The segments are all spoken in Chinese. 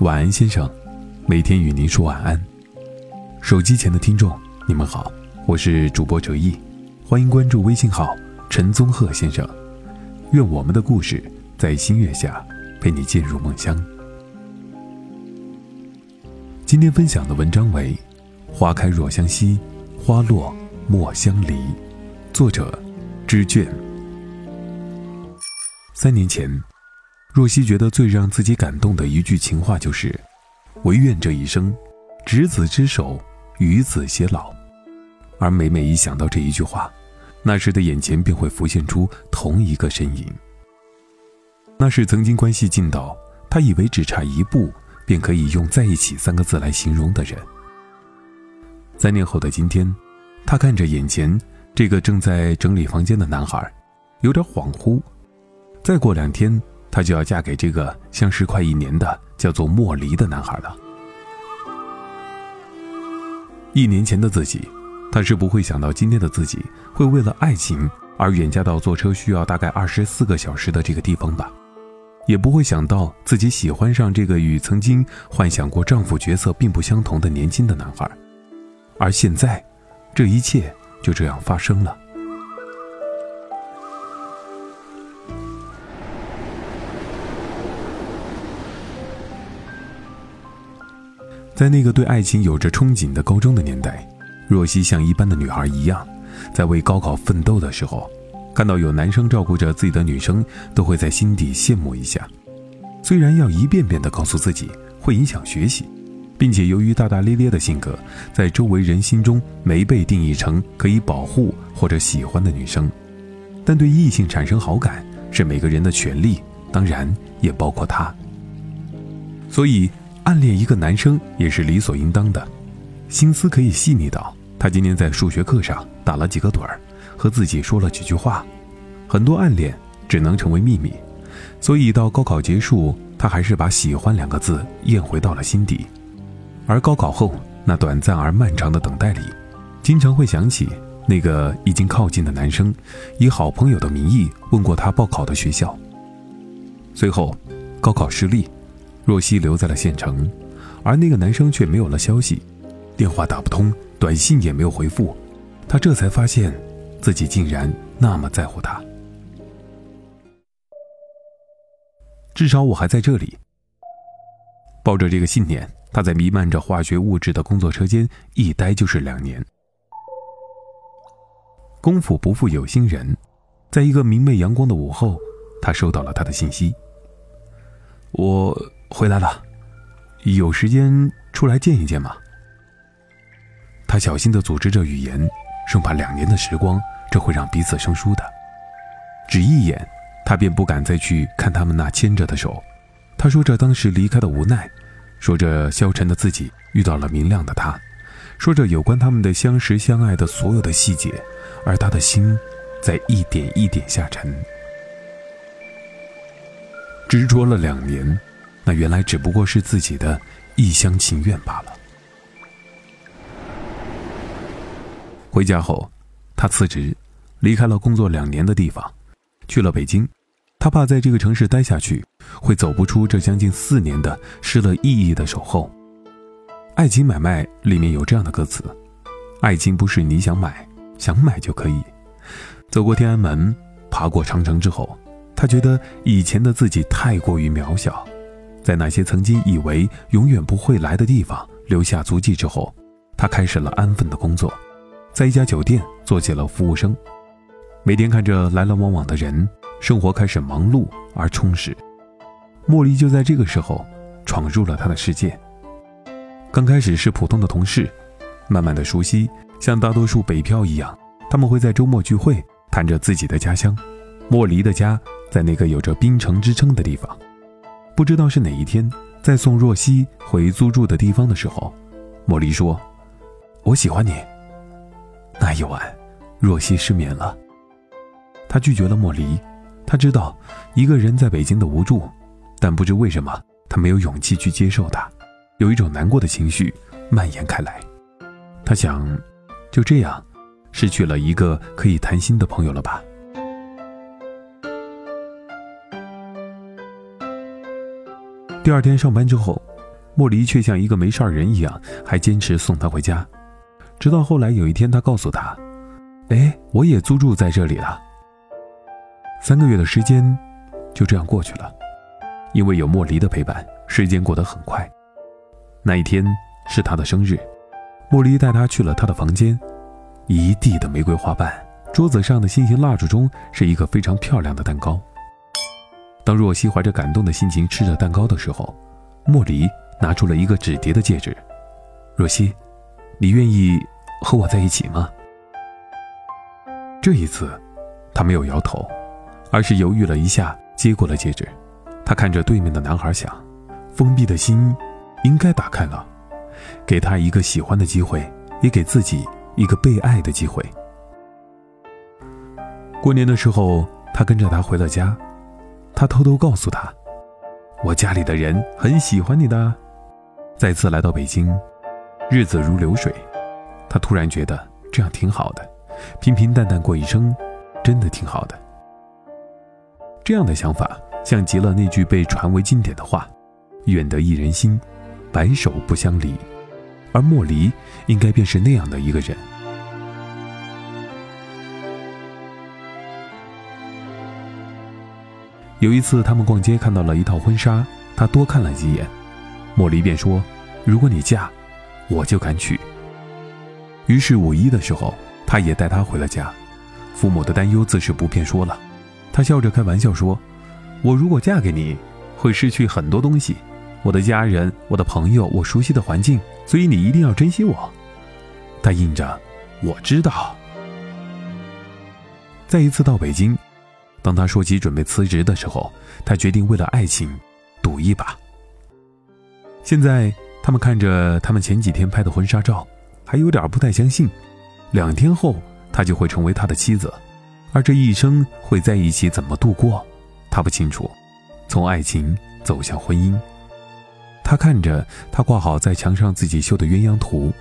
晚安，先生，每天与您说晚安。手机前的听众，你们好，我是主播哲毅，欢迎关注微信号陈宗鹤先生。愿我们的故事在星月下陪你进入梦乡。今天分享的文章为《花开若相惜，花落莫相离》，作者知卷。三年前。若曦觉得最让自己感动的一句情话就是：“唯愿这一生，执子之手，与子偕老。”而每每一想到这一句话，那时的眼前便会浮现出同一个身影。那是曾经关系近到他以为只差一步便可以用“在一起”三个字来形容的人。三年后的今天，他看着眼前这个正在整理房间的男孩，有点恍惚。再过两天。她就要嫁给这个相识快一年的叫做莫离的男孩了。一年前的自己，她是不会想到今天的自己会为了爱情而远嫁到坐车需要大概二十四个小时的这个地方吧，也不会想到自己喜欢上这个与曾经幻想过丈夫角色并不相同的年轻的男孩，而现在，这一切就这样发生了。在那个对爱情有着憧憬的高中的年代，若曦像一般的女孩一样，在为高考奋斗的时候，看到有男生照顾着自己的女生，都会在心底羡慕一下。虽然要一遍遍地告诉自己会影响学习，并且由于大大咧咧的性格，在周围人心中没被定义成可以保护或者喜欢的女生，但对异性产生好感是每个人的权利，当然也包括她。所以。暗恋一个男生也是理所应当的，心思可以细腻到他今天在数学课上打了几个盹儿，和自己说了几句话。很多暗恋只能成为秘密，所以到高考结束，他还是把喜欢两个字咽回到了心底。而高考后那短暂而漫长的等待里，经常会想起那个已经靠近的男生，以好朋友的名义问过他报考的学校。随后，高考失利。若曦留在了县城，而那个男生却没有了消息，电话打不通，短信也没有回复。他这才发现，自己竟然那么在乎他。至少我还在这里。抱着这个信念，他在弥漫着化学物质的工作车间一待就是两年。功夫不负有心人，在一个明媚阳光的午后，他收到了他的信息。我。回来了，有时间出来见一见吗？他小心的组织着语言，生怕两年的时光这会让彼此生疏的。只一眼，他便不敢再去看他们那牵着的手。他说着当时离开的无奈，说着消沉的自己遇到了明亮的他，说着有关他们的相识相爱的所有的细节，而他的心在一点一点下沉，执着了两年。那原来只不过是自己的一厢情愿罢了。回家后，他辞职，离开了工作两年的地方，去了北京。他怕在这个城市待下去，会走不出这将近四年的失了意义的守候。爱情买卖里面有这样的歌词：“爱情不是你想买，想买就可以。”走过天安门，爬过长城之后，他觉得以前的自己太过于渺小。在那些曾经以为永远不会来的地方留下足迹之后，他开始了安分的工作，在一家酒店做起了服务生。每天看着来来往往的人，生活开始忙碌而充实。茉莉就在这个时候闯入了他的世界。刚开始是普通的同事，慢慢的熟悉，像大多数北漂一样，他们会在周末聚会，谈着自己的家乡。莫离的家在那个有着冰城之称的地方。不知道是哪一天，在送若曦回租住的地方的时候，莫离说：“我喜欢你。”那一晚，若曦失眠了。他拒绝了莫离，他知道一个人在北京的无助，但不知为什么，他没有勇气去接受他，有一种难过的情绪蔓延开来。他想，就这样，失去了一个可以谈心的朋友了吧。第二天上班之后，莫离却像一个没事人一样，还坚持送她回家。直到后来有一天，他告诉他：“哎，我也租住在这里了。”三个月的时间就这样过去了，因为有莫离的陪伴，时间过得很快。那一天是他的生日，莫离带他去了他的房间，一地的玫瑰花瓣，桌子上的星星蜡烛中是一个非常漂亮的蛋糕。当若曦怀着感动的心情吃着蛋糕的时候，莫离拿出了一个纸叠的戒指。若曦，你愿意和我在一起吗？这一次，他没有摇头。而是犹豫了一下，接过了戒指。他看着对面的男孩，想：封闭的心应该打开了，给他一个喜欢的机会，也给自己一个被爱的机会。过年的时候，他跟着他回了家。他偷偷告诉他：“我家里的人很喜欢你的。”再次来到北京，日子如流水。他突然觉得这样挺好的，平平淡淡过一生，真的挺好的。这样的想法，像极了那句被传为经典的话：“愿得一人心，白首不相离。”而莫离，应该便是那样的一个人。有一次，他们逛街看到了一套婚纱，他多看了几眼，莫离便说：“如果你嫁，我就敢娶。”于是五一的时候，他也带她回了家。父母的担忧自是不便说了。他笑着开玩笑说：“我如果嫁给你，会失去很多东西，我的家人、我的朋友、我熟悉的环境，所以你一定要珍惜我。”他应着：“我知道。”再一次到北京，当他说起准备辞职的时候，他决定为了爱情赌一把。现在他们看着他们前几天拍的婚纱照，还有点不太相信，两天后他就会成为他的妻子。而这一生会在一起怎么度过，他不清楚。从爱情走向婚姻，他看着他挂好在墙上自己绣的鸳鸯图，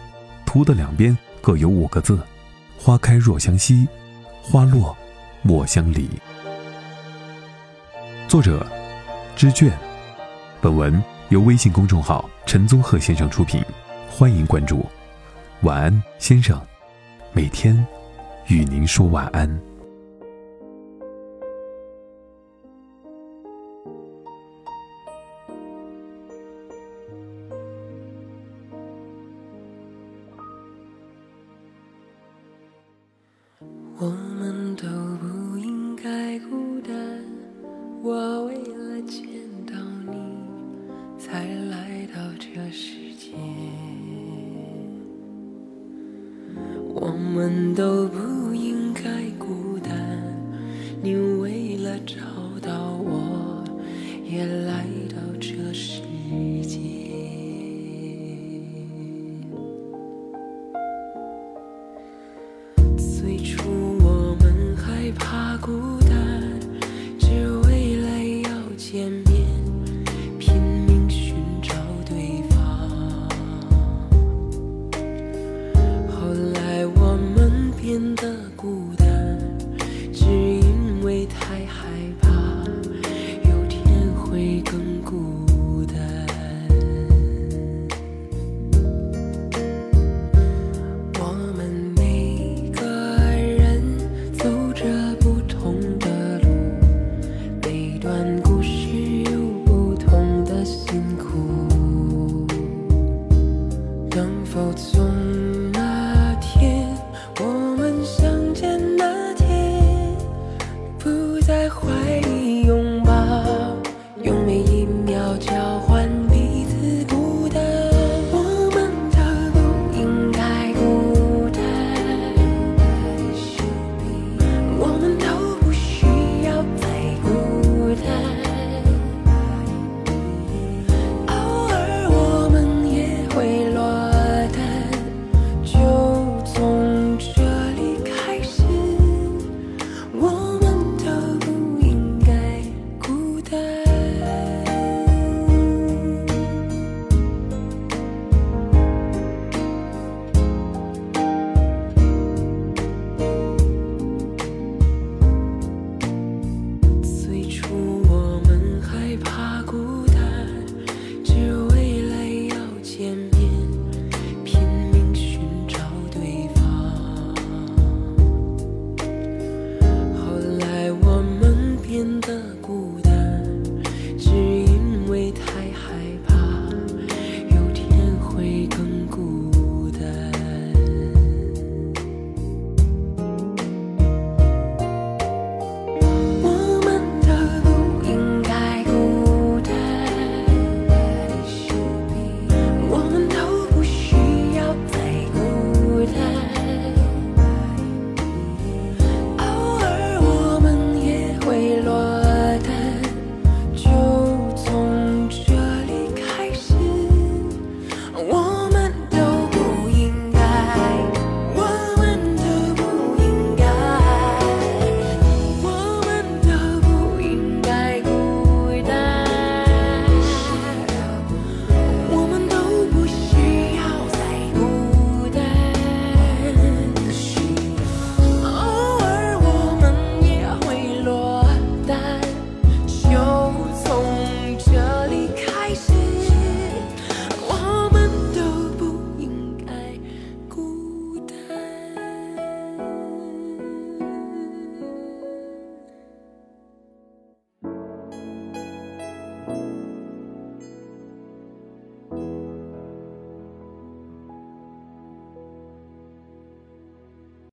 图的两边各有五个字：“花开若相惜，花落莫相离。”作者：知卷。本文由微信公众号陈宗鹤先生出品，欢迎关注。晚安，先生。每天与您说晚安。才来到这世界。我们都不应该孤单。你为了找到我，也来到这世界。最初我们害怕孤单。down